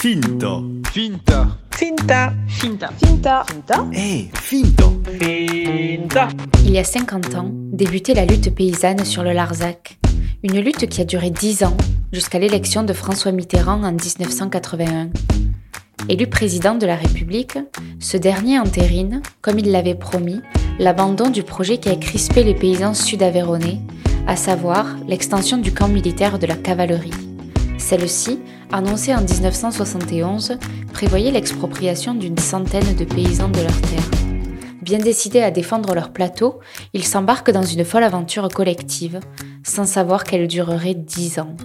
Finta. Finta. Finta. Finta. Finta. Finta. Eh, Finta. Finta. Il y a 50 ans, débutait la lutte paysanne sur le Larzac. Une lutte qui a duré 10 ans, jusqu'à l'élection de François Mitterrand en 1981. Élu président de la République, ce dernier entérine, comme il l'avait promis, l'abandon du projet qui a crispé les paysans sud-aveyronais, à savoir l'extension du camp militaire de la cavalerie. Celle-ci, annoncée en 1971, prévoyait l'expropriation d'une centaine de paysans de leurs terres. Bien décidés à défendre leur plateau, ils s'embarquent dans une folle aventure collective, sans savoir qu'elle durerait dix ans.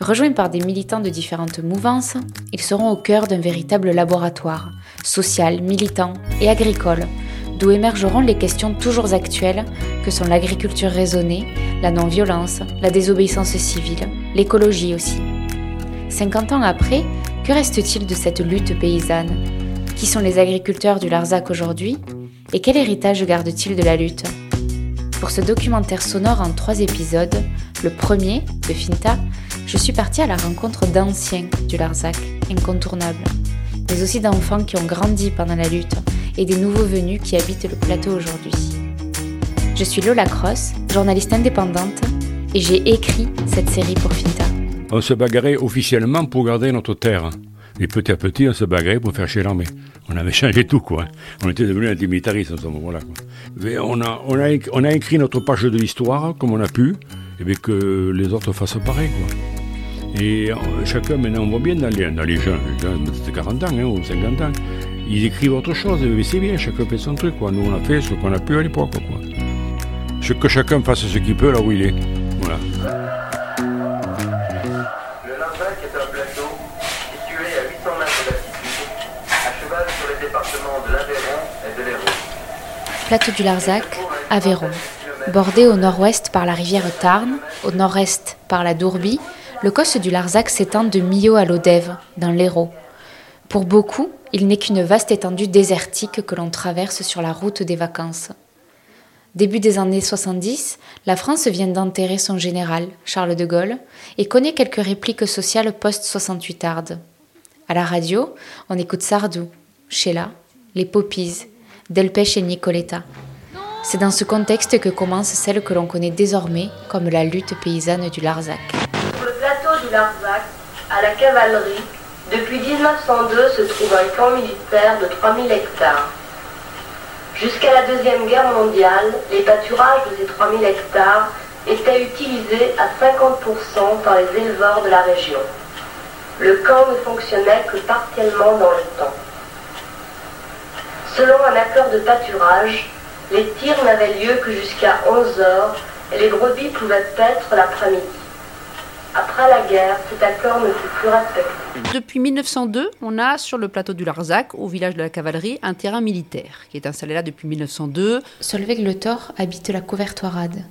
Rejoints par des militants de différentes mouvances, ils seront au cœur d'un véritable laboratoire, social, militant et agricole, d'où émergeront les questions toujours actuelles que sont l'agriculture raisonnée, la non-violence, la désobéissance civile, l'écologie aussi. 50 ans après, que reste-t-il de cette lutte paysanne? Qui sont les agriculteurs du Larzac aujourd'hui? Et quel héritage gardent-ils de la lutte? Pour ce documentaire sonore en trois épisodes, le premier, de Finta, je suis partie à la rencontre d'anciens du Larzac, incontournables, mais aussi d'enfants qui ont grandi pendant la lutte et des nouveaux venus qui habitent le plateau aujourd'hui. Je suis Lola Cross, journaliste indépendante, et j'ai écrit cette série pour Finta. On se bagarrait officiellement pour garder notre terre. Et petit à petit, on se bagarrait pour faire chier l'armée. On avait changé tout, quoi. On était devenus antimilitaristes à ce moment-là. On a, on, a, écrit notre page de l'histoire comme on a pu, et bien que les autres fassent pareil, quoi. Et chacun, maintenant, on voit bien dans les, dans les jeunes, les jeunes de 40 ans hein, ou 50 ans, ils écrivent autre chose, mais c'est bien, chacun fait son truc, quoi. Nous, on a fait ce qu'on a pu à l'époque, quoi. Que chacun fasse ce qu'il peut là où il est. Voilà. Plateau du Larzac, Aveyron. Bordé au nord-ouest par la rivière Tarn, au nord-est par la Dourbie, le cosse du Larzac s'étend de Millau à l'Odève, dans l'Hérault. Pour beaucoup, il n'est qu'une vaste étendue désertique que l'on traverse sur la route des vacances. Début des années 70, la France vient d'enterrer son général, Charles de Gaulle, et connaît quelques répliques sociales post-68 tardes. À la radio, on écoute Sardou, Sheila, les Poppies, Delpech et Nicoletta. C'est dans ce contexte que commence celle que l'on connaît désormais comme la lutte paysanne du Larzac. Sur le plateau du Larzac, à la cavalerie, depuis 1902 se trouve un camp militaire de 3000 hectares. Jusqu'à la Deuxième Guerre mondiale, les pâturages de ces 3000 hectares étaient utilisés à 50% par les éleveurs de la région. Le camp ne fonctionnait que partiellement dans le temps. Selon un accord de pâturage, les tirs n'avaient lieu que jusqu'à 11 heures et les brebis pouvaient paître l'après-midi. Après la guerre, cet accord ne fut plus respecté. Depuis 1902, on a sur le plateau du Larzac, au village de la Cavalerie, un terrain militaire qui est installé là depuis 1902. Solveig Le Thor habite la Couvertoirade.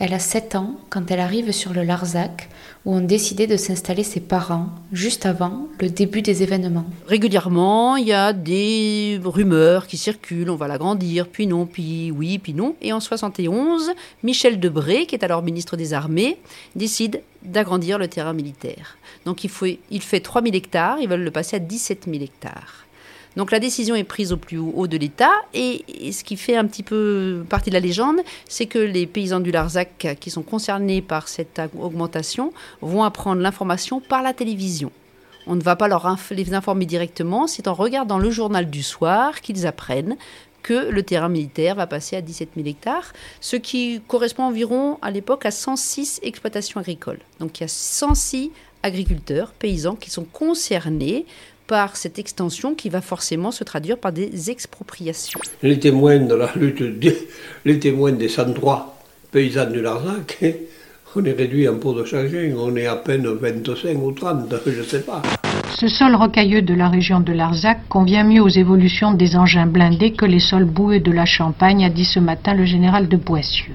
Elle a 7 ans quand elle arrive sur le Larzac, où ont décidé de s'installer ses parents, juste avant le début des événements. Régulièrement, il y a des rumeurs qui circulent, on va l'agrandir, puis non, puis oui, puis non. Et en 71, Michel Debré, qui est alors ministre des Armées, décide d'agrandir le terrain militaire. Donc il, il fait 3000 hectares, ils veulent le passer à 17 000 hectares. Donc la décision est prise au plus haut de l'État et, ce qui fait un petit peu partie de la légende, c'est que les paysans du Larzac qui sont concernés par cette augmentation vont apprendre l'information par la télévision. On ne va pas leur les informer directement, c'est en regardant le journal du soir qu'ils apprennent que le terrain militaire va passer à 17 000 hectares, ce qui correspond environ à l'époque à 106 exploitations agricoles. Donc il y a 106 agriculteurs, paysans qui sont concernés par cette extension qui va forcément se traduire par des expropriations. Les témoins de la lutte, des, les témoins des 103 paysans du Larzac, on est réduit en pot de chagrin, on est à peine 25 ou 30, je ne sais pas. Ce sol rocailleux de la région de Larzac convient mieux aux évolutions des engins blindés que les sols boueux de la Champagne, a dit ce matin le général de Boissieu.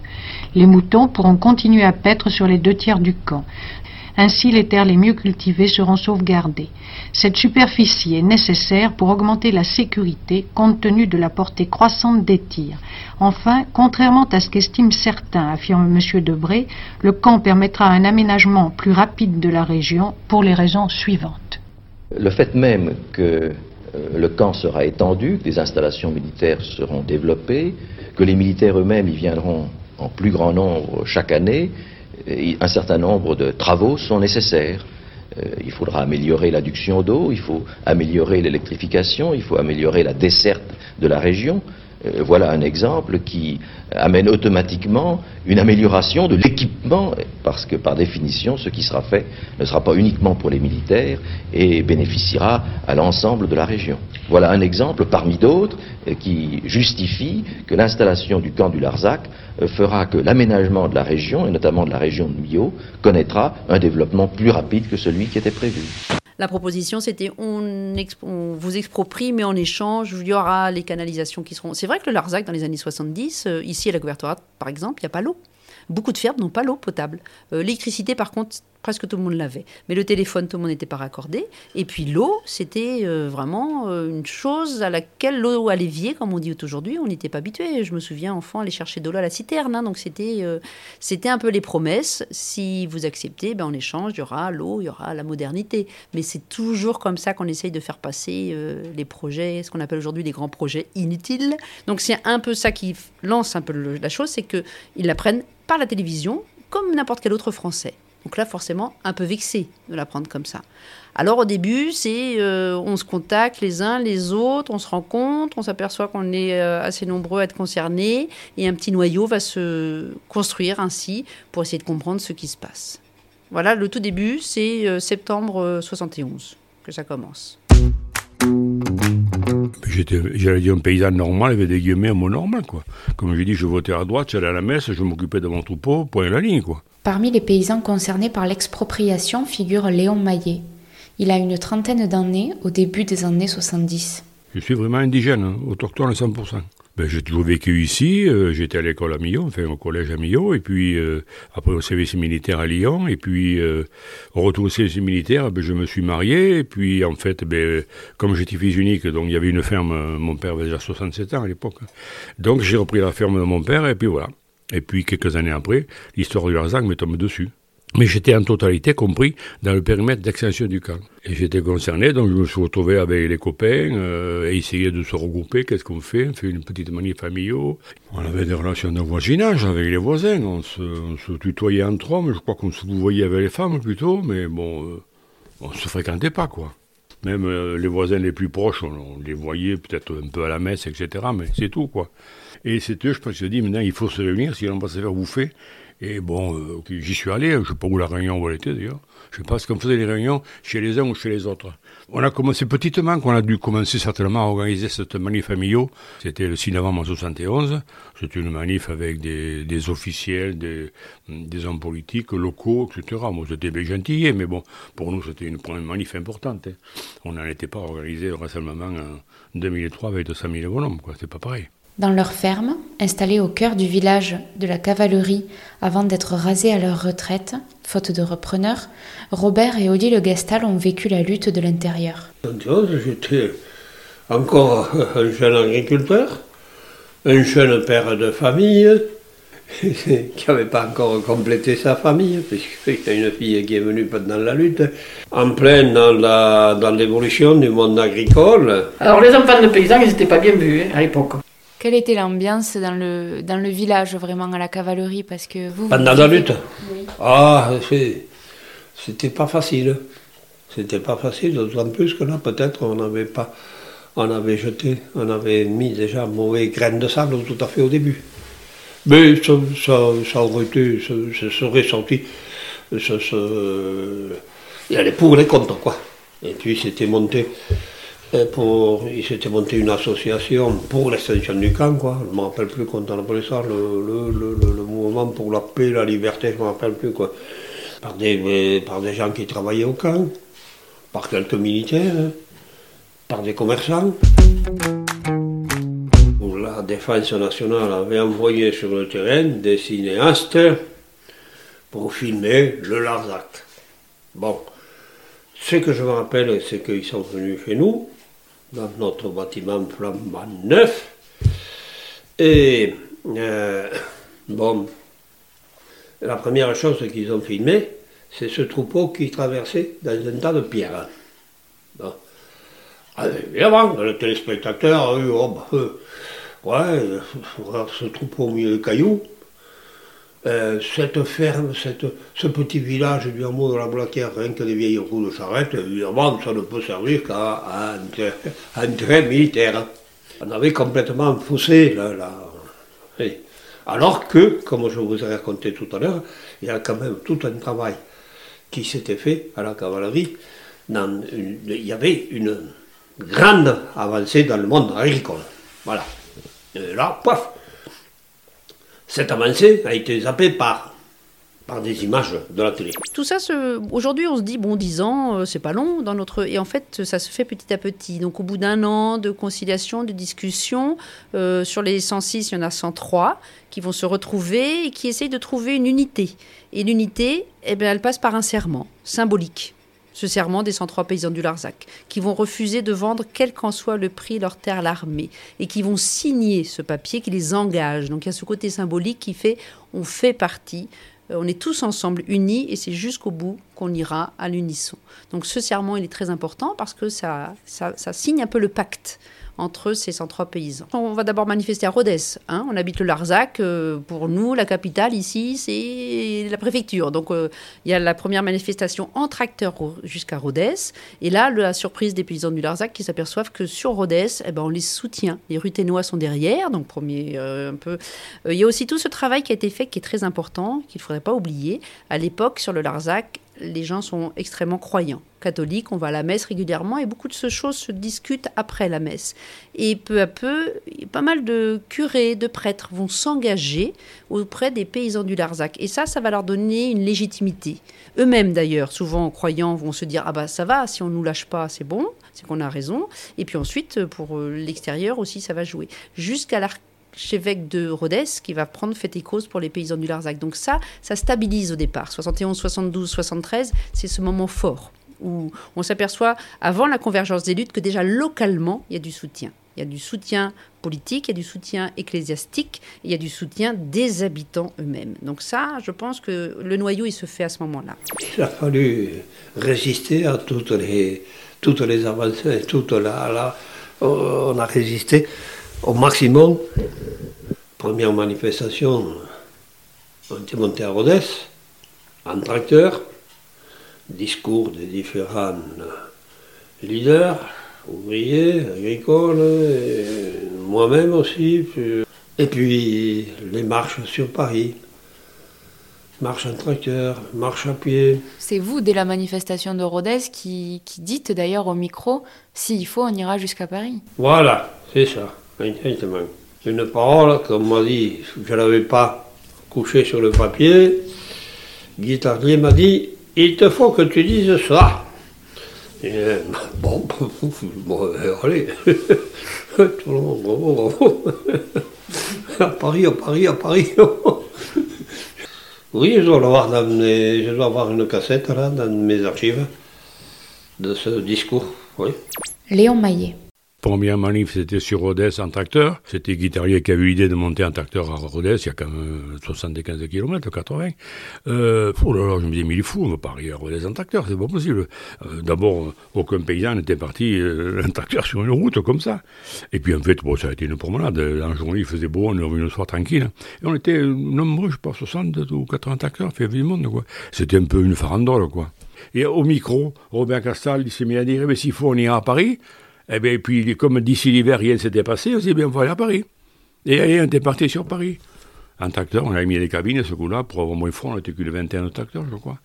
Les moutons pourront continuer à paître sur les deux tiers du camp. Ainsi, les terres les mieux cultivées seront sauvegardées. Cette superficie est nécessaire pour augmenter la sécurité compte tenu de la portée croissante des tirs. Enfin, contrairement à ce qu'estiment certains, affirme M. Debré, le camp permettra un aménagement plus rapide de la région pour les raisons suivantes. Le fait même que euh, le camp sera étendu, que des installations militaires seront développées, que les militaires eux-mêmes y viendront en plus grand nombre chaque année, un certain nombre de travaux sont nécessaires. Euh, il faudra améliorer l'adduction d'eau, il faut améliorer l'électrification, il faut améliorer la desserte de la région. Euh, voilà un exemple qui amène automatiquement une amélioration de l'équipement, parce que par définition, ce qui sera fait ne sera pas uniquement pour les militaires et bénéficiera à l'ensemble de la région. Voilà un exemple parmi d'autres euh, qui justifie que l'installation du camp du Larzac euh, fera que l'aménagement de la région, et notamment de la région de Millau, connaîtra un développement plus rapide que celui qui était prévu. La proposition, c'était on, vous exproprie, mais en échange, il y aura les canalisations qui seront. Que le Larzac, dans les années 70, euh, ici à la couverture, par exemple, il n'y a pas l'eau. Beaucoup de fermes n'ont pas l'eau potable. Euh, l'électricité, par contre, presque tout le monde l'avait. Mais le téléphone, tout le monde n'était pas raccordé. Et puis l'eau, c'était euh, vraiment euh, une chose à laquelle l'eau à l'évier, comme on dit aujourd'hui, on n'était pas habitué. Je me souviens, enfant, aller chercher de l'eau à la citerne. Hein. donc c'était euh, c'était un peu les promesses. Si vous acceptez, ben, en échange, il y aura l'eau, il y aura la modernité. Mais c'est toujours comme ça qu'on essaye de faire passer les projets, ce qu'on appelle aujourd'hui des grands projets inutiles. Donc c'est un peu ça qui lance un peu la chose, c'est qu'ils la prennent par la télévision comme n'importe quel autre Français. Donc là, forcément, un peu vexé de la prendre comme ça. Alors au début, c'est euh, on se contacte les uns les autres, on se rencontre, on s'aperçoit qu'on est euh, assez nombreux à être concernés, et un petit noyau va se construire ainsi pour essayer de comprendre ce qui se passe. Voilà, le tout début, c'est euh, septembre 71 que ça commence. J'allais dire un paysan normal, il avait des guillemets à mot normal, quoi. Comme je dis, je votais à droite, j'allais à la messe, je m'occupais de mon troupeau, point la ligne, quoi. Parmi les paysans concernés par l'expropriation figure Léon Maillet. Il a une trentaine d'années au début des années 70. Je suis vraiment indigène, hein, autochtone à 100%. Ben, j'ai toujours vécu ici, euh, j'étais à l'école à Millau, enfin au collège à Millau, et puis euh, après au service militaire à Lyon, et puis euh, au retour au service militaire, ben, je me suis marié, et puis en fait, ben, comme j'étais fils unique, donc il y avait une ferme, mon père avait déjà 67 ans à l'époque, donc j'ai repris la ferme de mon père, et puis voilà. Et puis, quelques années après, l'histoire du Larzac me tombe dessus. Mais j'étais en totalité compris dans le périmètre d'extension du camp. Et j'étais concerné, donc je me suis retrouvé avec les copains euh, et essayer de se regrouper. Qu'est-ce qu'on fait? On fait une petite manif familiale. On avait des relations de voisinage avec les voisins. On se, tutoyait entre hommes. Je crois qu'on se voyait avec les femmes plutôt. Mais bon, euh, on ne se fréquentait pas, quoi. Même euh, les voisins les plus proches, on, les voyait peut-être un peu à la messe, etc. Mais c'est tout, quoi. Et c'est eux, je pense, qui se dit, maintenant, il faut se réunir, sinon on va se faire bouffer. Et bon, euh, j'y suis allé, je ne sais pas où la réunion où elle était d'ailleurs. Je ne sais pas ce qu'on faisait les réunions chez les uns ou chez les autres. On a commencé petitement, qu'on a dû commencer certainement à organiser cette manif familiale. C'était le 6 novembre 1971. C'était une manif avec des, officiels, des, hommes politiques locaux, etc. Moi, j'étais bien gentil, mais bon, pour nous, c'était une, une manif importante. Hein. On n'en était pas organisé le rassemblement en 2003 avec 200 000 bonhommes, quoi. C'est pas pareil. Dans leur ferme, installée au cœur du village de la cavalerie avant d'être rasée à leur retraite, faute de repreneurs, Robert et Odile Gestal ont vécu la lutte de l'intérieur. J'étais encore un jeune agriculteur, un jeune père de famille, qui n'avait pas encore complété sa famille, puisqu'il y a une fille qui est venue pendant la lutte, en plein dans l'évolution du monde agricole. Alors les enfants de paysans, ils n'étaient pas bien vus hein, à l'époque. Quelle était l'ambiance dans le, dans le village, vraiment, à la cavalerie? Parce que vous, Pendant la lutte? Oui. Ah, c'était pas facile. C'était pas facile, d'autant plus que là, peut-être, on n'avait pas. On avait jeté, on avait mis déjà mauvais graines de sable tout à fait au début. Mais ça, ça, aurait été, ça, serait sorti. Ça, il y avait pour les comptes, quoi. Et puis c'était monté il s'était monté une association pour l'extension du camp, quoi. Je ne me rappelle plus quand on appelait ça, le, le, mouvement pour la paix, la liberté, je ne me rappelle plus, quoi. Par des, des gens qui travaillaient au camp, par quelques militaires, par des commerçants. La défense nationale avait envoyé sur le terrain des cinéastes pour filmer le Larzac. Bon, ce que je me rappelle, c'est qu'ils sont venus chez nous, dans notre bâtiment flambant neuf. Et euh, bon, la première chose qu'ils ont filmé, c'est ce troupeau qui traversait dans un tas de pierres. Bon. Ah, évidemment, le téléspectateur a eu, oh, bah, euh, ouais, ce troupeau au milieu des cailloux. Euh, cette ferme, cette, ce petit village du hameau de la Blaquière, rien que des vieilles roues de charrette, évidemment, ça ne peut servir qu'à un, un militaire. On avait complètement faussé oui. Alors que, comme je vous ai raconté tout à l'heure, il y a quand même tout un travail qui s'était fait à la cavalerie. Dans il y avait une grande avancée dans le monde agricole. Voilà. Et là, paf, cette avancée a été zappée par, par des images de la télé. Tout ça, aujourd'hui, on se dit, bon, 10 ans, euh, c'est pas long dans notre. Et en fait, ça se fait petit à petit. Donc, au bout d'un an de conciliation, de discussion, euh, sur les 106, il y en a 103 qui vont se retrouver et qui essayent de trouver une unité. Et l'unité, eh bien, elle passe par un serment symbolique. Ce serment des 103 paysans du Larzac, qui vont refuser de vendre, quel qu'en soit le prix, leur terre à l'armée, et qui vont signer ce papier qui les engage. Donc il y a ce côté symbolique qui fait on fait partie euh, on est tous ensemble unis et c'est jusqu'au bout qu'on ira à l'unisson. Donc ce serment, il est très important parce que ça, ça, ça signe un peu le pacte entre ces 103 paysans. On va d'abord manifester à Rodez. hein. On habite le Larzac. euh, pour nous, la capitale ici, c'est la préfecture. Donc euh, il y a la première manifestation en tracteur jusqu'à Rodez. Et là, la surprise des paysans du Larzac qui s'aperçoivent que sur Rodez, eh ben, on les soutient. Les Ruténois sont derrière. Donc premier euh, un peu il y a aussi tout ce travail qui a été fait qui est très important, qu'il ne faudrait pas oublier. À l'époque, sur le Larzac, les gens sont extrêmement croyants. Catholiques, on va à la messe régulièrement et beaucoup de ces choses se discutent après la messe. Et peu à peu, pas mal de curés, de prêtres vont s'engager auprès des paysans du Larzac. Et ça, ça va leur donner une légitimité. Eux-mêmes, d'ailleurs, souvent croyants, vont se dire Ah bah ça va, si on nous lâche pas, c'est bon, c'est qu'on a raison. Et puis ensuite, pour euh, l'extérieur aussi, ça va jouer. Jusqu'à l'arc archevêque de Rhodes qui va prendre fait et cause pour les paysans du Larzac. Donc ça, ça stabilise au départ. 71, 72, 73, c'est ce moment fort où on s'aperçoit, avant la convergence des luttes, que déjà localement, il y a du soutien. Il y a du soutien politique, il y a du soutien ecclésiastique, il y a du soutien des habitants eux-mêmes. Donc ça, je pense que le noyau, il se fait à ce moment-là. Il a fallu résister à toutes les, toutes les avancées, toute la, la- on a résisté au maximum. Première manifestation, on était monté à Rodez, en tracteur, discours des différents leaders, ouvriers, agricoles, moi-même aussi. Et puis les marches sur Paris, marche en tracteur, marche à pied. C'est vous, dès la manifestation de Rodez, qui, qui dites d'ailleurs au micro, s'il faut, on ira jusqu'à Paris. Voilà, c'est ça, Une parole, comme m'a dit, je ne l'avais pas couché sur le papier. Guitardier m'a dit Il te faut que tu dises ça. Bon, bon, allez. Tout le monde, bravo, bravo. À Paris, à Paris, à Paris. Oui, je dois l'avoir dans mes- je dois avoir une cassette là, dans mes archives de ce discours. Oui. Léon Maillet. Première manif, c'était sur Rodez en tracteur. C'était Guitarier qui a eu l'idée de monter en tracteur à Rodez, il y a quand même 75 km, 80. Euh, oh là là, je me disais, mais il est fou, on va pas arriver à Rodez en tracteur, c'est pas possible. Euh, D'abord, aucun paysan n'était parti euh, en tracteur sur une route comme ça. Et puis en fait, bon, ça a été une promenade. En journée, il faisait beau, on est revenu le soir tranquille. Et on était nombreux, je sais pas, 60 ou 80 tracteurs, il y avait du monde, quoi. C'était un peu une farandole, quoi. Et au micro, Robert Castal, il s'est mis à dire, eh bien, s'il faut, on ira à Paris. Eh bien, puis, comme d'ici l'hiver, rien ne s'était passé, on s'est dit, bien, on va aller à Paris. Et allez, on était parti sur Paris. En tracteur, on avait mis les cabines, ce coup-là, pour avoir moins froid, on était que le 21 tracteurs, je crois.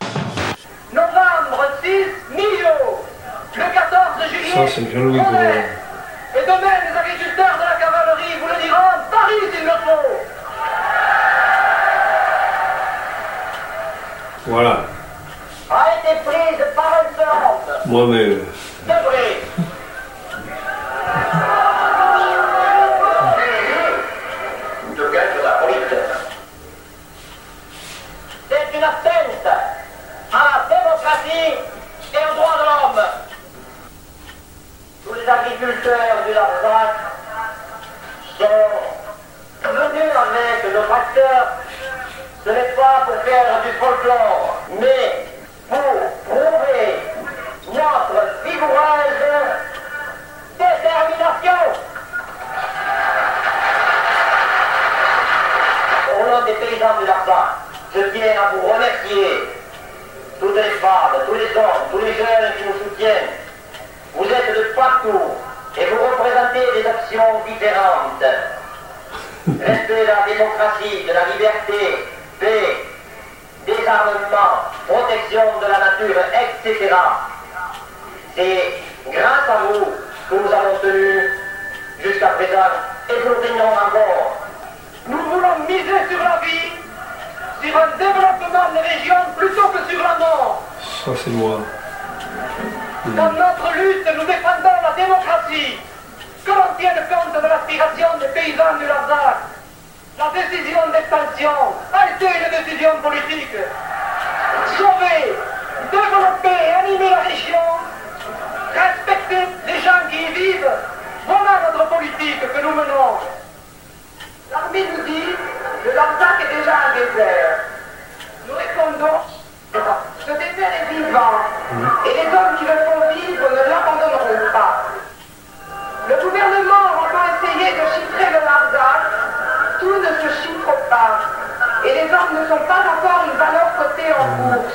Novembre 6, Millau. Le 14 juillet, Ça, c'est. Et demain, les agriculteurs de la cavalerie vous le diront, Paris s'il le faut. Voilà, A été prise par insolence. moi-même. Debré. De gueule de la police. C'est une atteinte à la démocratie et aux droits de l'homme. Tous les agriculteurs du Larzac sont venus avec nos tracteurs. Ce n'est pas pour faire du folklore, mais pour prouver notre vigoureuse respect de la démocratie, de la liberté, paix, désarmement, protection de la nature, etc. C'est grâce à vous que nous avons tenu jusqu'à présent et que nous tenons encore. Nous voulons miser sur la vie, sur un développement des régions plutôt que sur la mort. Ça, c'est moi. Dans notre lutte, nous défendons la démocratie. Que l'on tienne compte de l'aspiration des paysans du Larzac. La décision d'expansion a été une décision politique. Sauver, développer animer la région, respecter les gens qui y vivent, voilà notre politique que nous menons. L'armée nous dit que Larzac est déjà un désert. Nous répondons ce désert est vivant et les hommes qui le font Et les hommes ne sont pas encore une valeur cotée en bourse.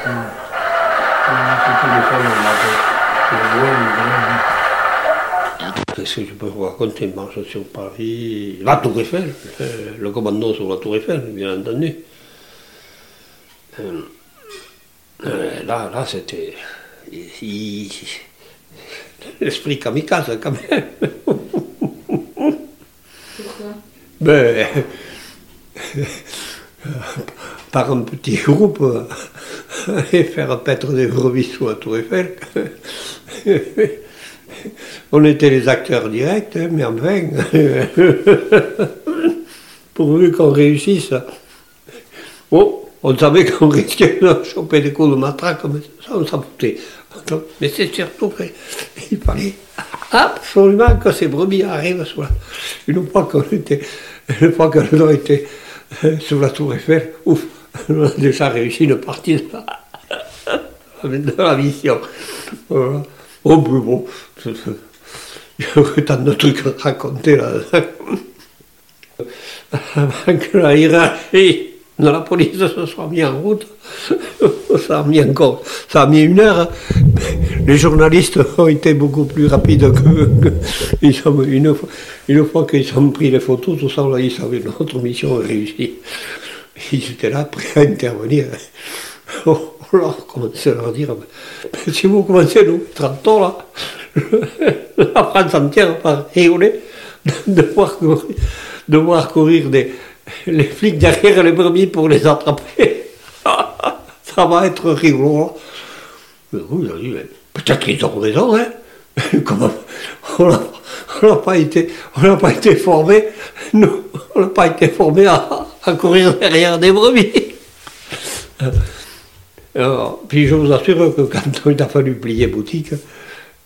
Qu'est-ce que je peux vous raconter? Marche sur Paris, la Tour Eiffel, euh, le commando sur la Tour Eiffel, bien entendu. Euh, euh, là, là, c'était. L'esprit kamikaze, quand même. Ben, par un petit groupe, aller faire paître des brebis sous la Tour Eiffel. On était les acteurs directs, hein, mais enfin, pourvu qu'on réussisse. Oh, on savait qu'on risquait de choper des coups de matraque, mais ça, on s'en foutait. Mais c'est surtout qu'il fallait absolument que ces brebis arrivent Une fois qu'on était, une fois été euh, sur la tour Eiffel, ouf, on a déjà réussi une partie de la, de la mission. Voilà. Oh, mais bon, aurait tant de trucs à raconter là. Que la hiérarchie la police se soit mis en route, ça a mis encore, ça a mis une heure. hein. Les journalistes ont été beaucoup plus rapides que, ils une, fois, qu'ils ont pris les photos, tout ça, dit, ça, notre mission réussie. Ils étaient là, prêts à intervenir. Oh, leur commençait à leur dire, Mais si vous commencez à nous mettre en tort, là, la France entière va rigoler de voir courir des, les flics derrière les brebis pour les attraper. Ça va être rigolo. mais peut-être qu'ils ont raison, hein. On n'a pas été, on été formé, nous, on n'a pas été formé à, à courir derrière des brebis. Alors, puis je vous assure que quand il a fallu plier boutique,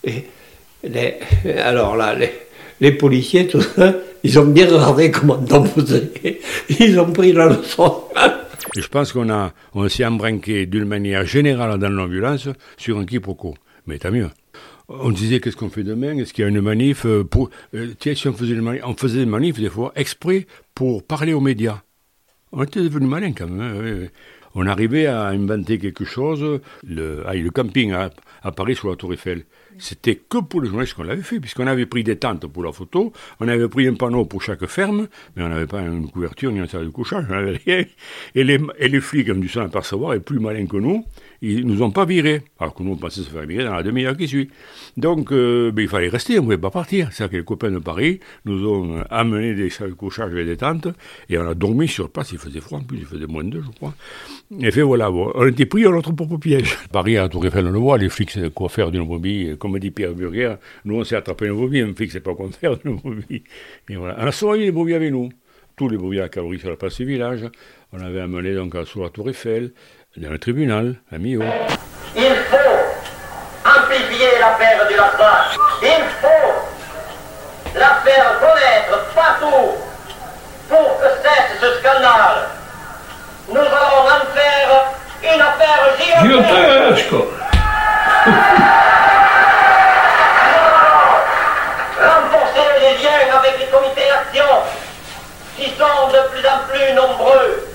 et les- alors là, les, les policiers, ils ont bien regardé comment on faisait. Ils ont pris la leçon. Je pense qu'on a, on s'est embranqué d'une manière générale dans l'ambulance sur un quiproquo. Mais tant mieux. On disait qu'est-ce qu'on fait demain? Est-ce qu'il y a une manif euh, pour, euh, Tiens, on faisait, manif, on des manifs des fois exprès pour parler aux médias. On était devenus malins quand même. hein. On arrivait à inventer quelque chose. Le, ah, le camping à Paris sur la Tour Eiffel. C'était que pour les journalistes qu'on l'avait fait, puisqu'on avait pris des tentes pour la photo, on avait pris un panneau pour chaque ferme, mais on n'avait pas une couverture ni un salle de couchage, on n'avait rien. Et les, et les flics ont dû s'en apercevoir, et plus malins que nous, ils nous ont pas virés, alors que nous on pensait se faire virer dans la demi-heure qui suit. Donc euh, ben, il fallait rester, on ne pouvait pas partir. C'est-à-dire que les copains de Paris nous ont amené des salles de couchage et des tentes, et on a dormi sur place, il faisait froid en plus, il faisait moins de deux, je crois. Et fait voilà, on était pris à notre propre piège. Paris, à Tour Eiffel, on le voit, les flics, c'est quoi faire d'une brebis, comme dit Pierre Burger, nous on s'est attrapé une brebis, un flic, c'est pas quoi faire d'une brebis. Et voilà. On a souvent eu les brebis avec nous, tous les brebis à la calorie sur la place du village, on avait amené donc à- sur la Tour Eiffel, dans le tribunal, à Millau. Il faut amplifier l'affaire du Lazare. Il faut la faire connaître partout pour que cesse ce scandale. Nous allons en faire une affaire gigantesque. Sont de plus en plus nombreux.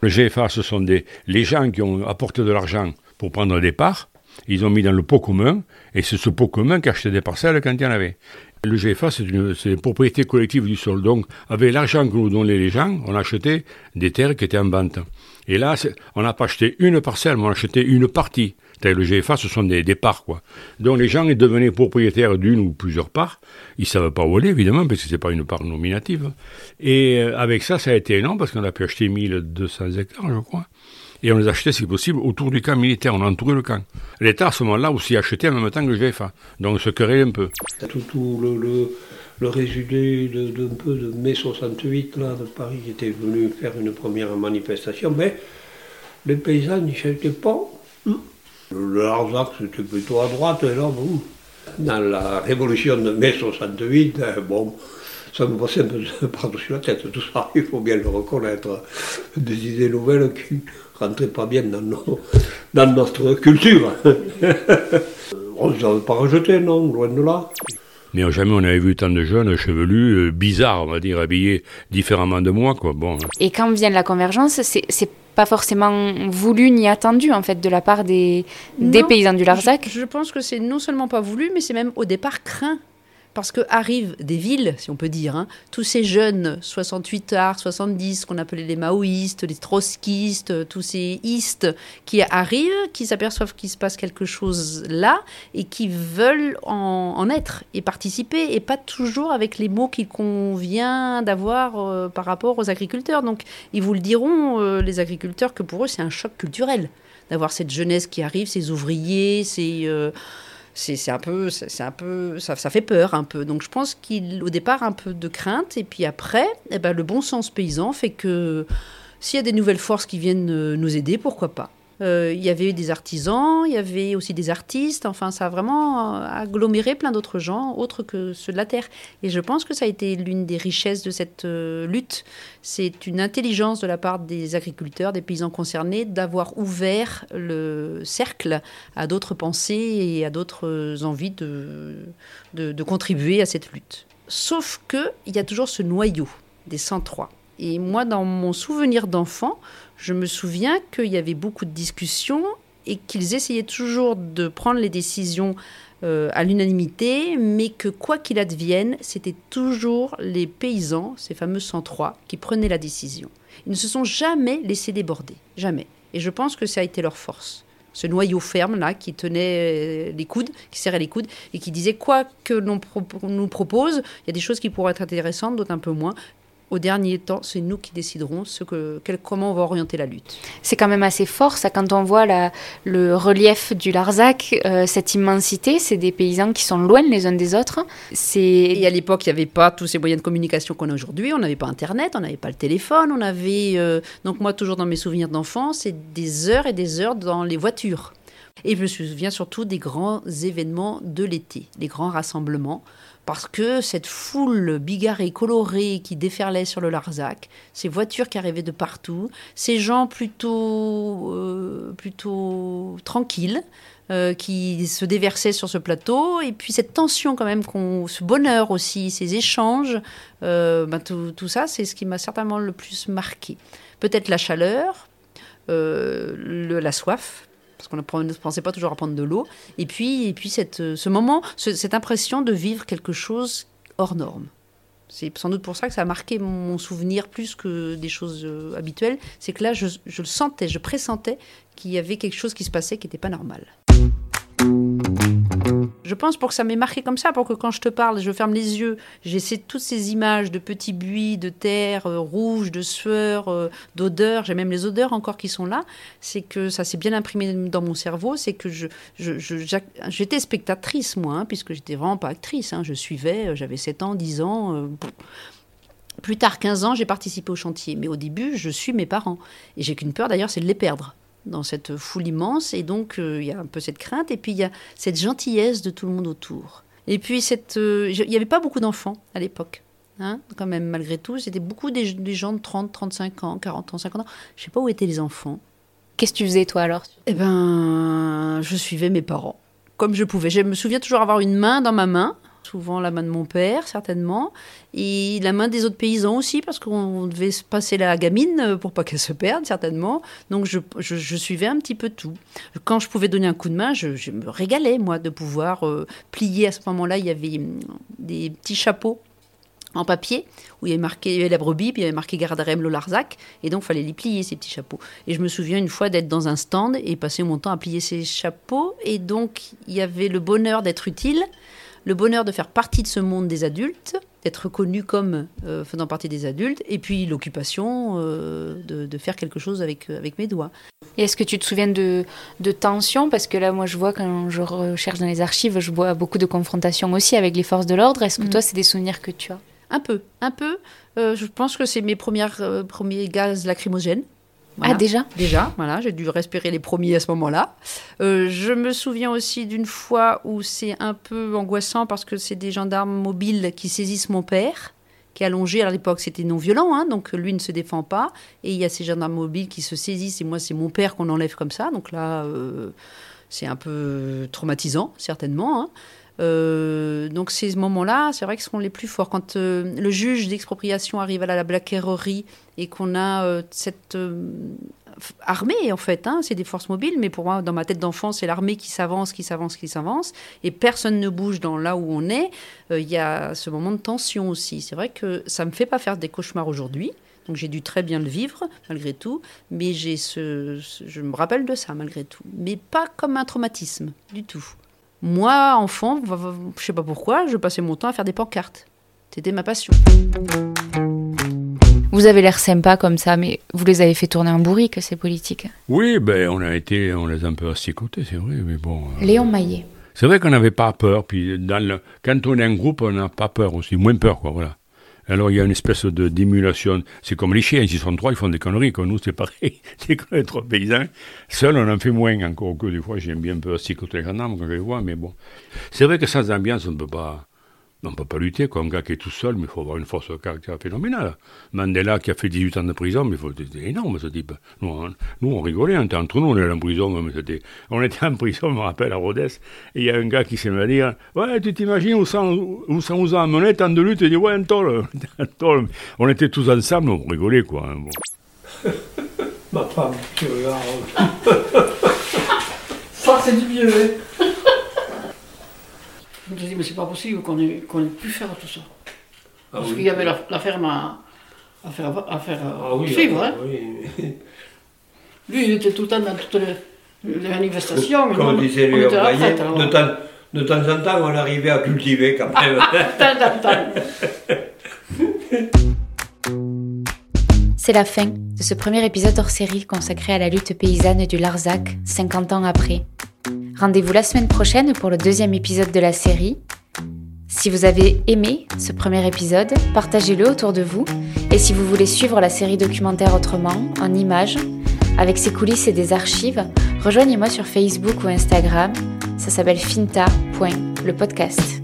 Le GFA, ce sont des, les gens qui ont apporté de l'argent pour prendre des parts. Ils ont mis dans le pot commun, et c'est ce pot commun qui achetait des parcelles quand il y en avait. Le GFA, c'est une, une propriété collective du sol. Donc, avec l'argent que nous donnaient les gens, on achetait des terres qui étaient en vente. Et là, on n'a pas acheté une parcelle, mais on a acheté une partie. Le GFA, ce sont des, parts, quoi. Donc, les gens devenaient propriétaires d'une ou plusieurs parts. Ils ne savaient pas où aller, évidemment, parce que c'est pas une part nominative. Et euh, avec ça, ça a été énorme, parce qu'on a pu acheter 1200 hectares, je crois. Et on les achetait, si possible, autour du camp militaire. On a entouré le camp. L'État, à ce moment-là, aussi achetait en même temps que le GFA. Donc, on se querellait un peu. Tout, le, le, le résumé de- mai 68, là, de Paris, qui était venu faire une première manifestation, mais les paysans n'y étaient pas. Le Larzac, c'était plutôt à droite, et là, bon, dans la révolution de mai 68, euh, bon, ça me passait un peu par-dessus la tête, tout ça, il faut bien le reconnaître. Des idées nouvelles qui rentraient pas bien dans, nos- dans notre culture. On ne les avait pas rejetés, non, loin de là. Mais jamais on avait vu tant de jeunes chevelus, euh, bizarres, on va dire, habillés différemment de moi, quoi. Bon. hein. Et quand vient la convergence, c'est c'est pas forcément voulu ni attendu en fait de la part des, paysans du Larzac. Je, je pense que c'est non seulement pas voulu, mais c'est même au départ craint. Parce que arrivent des villes, si on peut dire, hein, tous ces jeunes 68 arts, 70, qu'on appelait les maoïstes, les trotskistes, euh, tous ces istes qui arrivent, qui s'aperçoivent qu'il se passe quelque chose là et qui veulent en, être et participer, et pas toujours avec les mots qu'il convient d'avoir euh, par rapport aux agriculteurs. Donc ils vous le diront, euh, les agriculteurs, que pour eux c'est un choc culturel d'avoir cette jeunesse qui arrive, ces ouvriers, ces c'est un peu, c'est un peu, ça, ça fait peur un peu. Donc je pense qu'au départ un peu de crainte et puis après, eh ben, le bon sens paysan fait que s'il y a des nouvelles forces qui viennent euh, nous aider, pourquoi pas. Euh, Il y avait des artisans, il y avait aussi des artistes, enfin ça a vraiment euh, aggloméré plein d'autres gens, autres que ceux de la terre. Et je pense que ça a été l'une des richesses de cette euh, lutte. C'est une intelligence de la part des agriculteurs, des paysans concernés, d'avoir ouvert le cercle à d'autres pensées et à d'autres envies de, de, de contribuer à cette lutte. Sauf qu'il y a toujours ce noyau des 103. Et moi, dans mon souvenir d'enfant, je me souviens qu'il y avait beaucoup de discussions et qu'ils essayaient toujours de prendre les décisions euh, à l'unanimité, mais que quoi qu'il advienne, c'était toujours les paysans, ces fameux 103, qui prenaient la décision. Ils ne se sont jamais laissés déborder, jamais. Et je pense que ça a été leur force. Ce noyau ferme là qui tenait euh, les coudes, qui serrait les coudes et qui disait quoi que l'on nous propose, il y a des choses qui pourraient être intéressantes, d'autres un peu moins. Au dernier temps, c'est nous qui déciderons ce que, quel- comment on va orienter la lutte. C'est quand même assez fort ça quand on voit la, le relief du Larzac, euh, cette immensité, c'est des paysans qui sont loin les uns des autres. Et à l'époque, il n'y avait pas tous ces moyens de communication qu'on a aujourd'hui. On n'avait pas Internet, on n'avait pas le téléphone, on avait... euh, Donc moi, toujours dans mes souvenirs d'enfance, c'est des heures et des heures dans les voitures. Et je me souviens surtout des grands événements de l'été, les grands rassemblements, parce que cette foule bigarrée, colorée qui déferlait sur le Larzac, ces voitures qui arrivaient de partout, ces gens plutôt, euh, plutôt tranquilles, euh, qui se déversaient sur ce plateau, et puis cette tension quand même, qu'on, ce bonheur aussi, ces échanges, euh, ben, tout, ça, c'est ce qui m'a certainement le plus marqué. Peut-être la chaleur, le- la soif, parce qu'on ne pensait pas toujours à prendre de l'eau, et puis, et puis cette, euh, ce moment, ce- cette impression de vivre quelque chose hors norme. C'est sans doute pour ça que ça a marqué mon souvenir plus que des choses euh, habituelles. C'est que là, je, je le sentais, je pressentais qu'il y avait quelque chose qui se passait qui n'était pas normal. Je pense pour que ça m'ait marqué comme ça, pour que quand je te parle, je ferme les yeux, j'essaie toutes ces images de petits buis, de terre euh, rouge, de sueur, euh, d'odeur, j'ai même les odeurs encore qui sont là, c'est que ça s'est bien imprimé dans mon cerveau, c'est que j'étais spectatrice moi, hein, puisque j'étais vraiment pas actrice, hein, je suivais, euh, j'avais 7 ans, 10 ans. euh, plus tard, 15 ans, j'ai participé au chantier, mais au début, je suis mes parents. Et j'ai qu'une peur d'ailleurs, c'est de les perdre dans cette foule immense. Et donc, euh, il y a un peu cette crainte. Et puis, il y a cette gentillesse de tout le monde autour. Et puis, euh, il n'y avait pas beaucoup d'enfants à l'époque. Hein, quand même, malgré tout, c'était beaucoup des, des gens de 30, 35 ans, 40 ans, 50 ans. Je ne sais pas où étaient les enfants. Qu'est-ce que tu faisais toi alors? Eh ben, je suivais mes parents comme je pouvais. Je me souviens toujours avoir une main dans ma main Souvent la main de mon père, certainement, et la main des autres paysans aussi, parce qu'on devait se passer la gamine pour pas qu'elle se perde, certainement. Donc je, suivais un petit peu tout. Quand je pouvais donner un coup de main, je, me régalais, moi, de pouvoir euh, plier. À ce moment-là, il y avait hum, des petits chapeaux en papier où il y avait marqué la brebis, puis il y avait marqué Gardarem le Larzac, et donc fallait les plier ces petits chapeaux. Et je me souviens une fois d'être dans un stand et passer mon temps à plier ces chapeaux, et donc il y avait le bonheur d'être utile, le bonheur de faire partie de ce monde des adultes, d'être reconnu comme euh, faisant partie des adultes, et puis l'occupation euh, de, de faire quelque chose avec, euh, avec mes doigts. Et est-ce que tu te souviens de, de tensions? Parce que là, moi, je vois quand je recherche dans les archives, je vois beaucoup de confrontations aussi avec les forces de l'ordre. Est-ce que Mm. toi, c'est des souvenirs que tu as? Un peu, un peu. Euh, je pense que c'est mes premières, premiers gaz lacrymogènes. Ah, déjà? Déjà, voilà, j'ai dû respirer les premiers à ce moment-là. Euh, je me souviens aussi d'une fois où c'est un peu angoissant parce que c'est des gendarmes mobiles qui saisissent mon père, qui est allongé. À l'époque, c'était non violent, hein, donc lui ne se défend pas. Et il y a ces gendarmes mobiles qui se saisissent, et moi, c'est mon père qu'on enlève comme ça. Donc là, euh, c'est un peu traumatisant, certainement. hein. Euh, donc ces moments-là, c'est vrai que ce sont les plus forts. Quand euh, le juge d'expropriation arrive à la, la blaquererie et qu'on a euh, cette euh, armée, en fait, hein, c'est des forces mobiles, mais pour moi, dans ma tête d'enfant, c'est l'armée qui s'avance, qui s'avance, qui s'avance, et personne ne bouge dans là où on est. Il y a ce moment de tension aussi. C'est vrai que ça me fait pas faire des cauchemars aujourd'hui. Donc j'ai dû très bien le vivre malgré tout, mais j'ai je me rappelle de ça malgré tout, mais pas comme un traumatisme du tout. Moi, enfant, je sais pas pourquoi, je passais mon temps à faire des pancartes. C'était ma passion. Vous avez l'air sympa comme ça, mais vous les avez fait tourner en bourrique, ces politiques. Oui, ben, on a été, on les a un peu asticotés, c'est vrai, mais bon. euh, Léon Maillet. C'est vrai qu'on n'avait pas peur, puis dans le, quand on est un groupe, on n'a pas peur aussi, moins peur, quoi, voilà. Alors il y a une espèce de d'émulation. C'est comme les chiens, s'ils sont trois, ils font des conneries. Comme nous, c'est pareil. C'est qu'on est trois paysans. Seuls, on en fait moins encore que des fois, j'aime bien un peu asticoter les gendarmes quand je les vois, mais bon. C'est vrai que sans ambiance, on ne peut pas. On peut pas lutter, quoi. Un gars qui est tout seul, mais il faut avoir une force de caractère phénoménale. Mandela, qui a fait 18 ans de prison, mais c'était énorme, ce type. Nous, on, nous, on rigolait, on était entre nous, on était en prison, mais on était en prison, je me rappelle, à Rodez, et il y a un gars qui s'est mis à dire, ouais, tu t'imagines où ça, où ça nous a amené, tant de lutte, il dit, ouais, un tôle, un tôle. On était tous ensemble, on rigolait, quoi. hein. Ma femme, tu regardes. Ça, c'est du hein. Je me suis dit, mais c'est pas possible qu'on ait, qu'on ait pu faire tout ça. Ah Parce oui. qu'il y avait la, la ferme à, à faire, à faire euh, Ah oui, suivre. ah hein. oui. Lui, il était tout le temps dans toutes les, les manifestations. Comme disait on était Maillet, retraite, alors. de temps, de temps en temps, on arrivait à cultiver quand même. C'est la fin de ce premier épisode hors série consacré à la lutte paysanne du Larzac, 50 ans après. Rendez-vous la semaine prochaine pour le deuxième épisode de la série. Si vous avez aimé ce premier épisode, partagez-le autour de vous. Et si vous voulez suivre la série documentaire autrement, en images, avec ses coulisses et des archives, rejoignez-moi sur Facebook ou Instagram. Ça s'appelle finta.le podcast.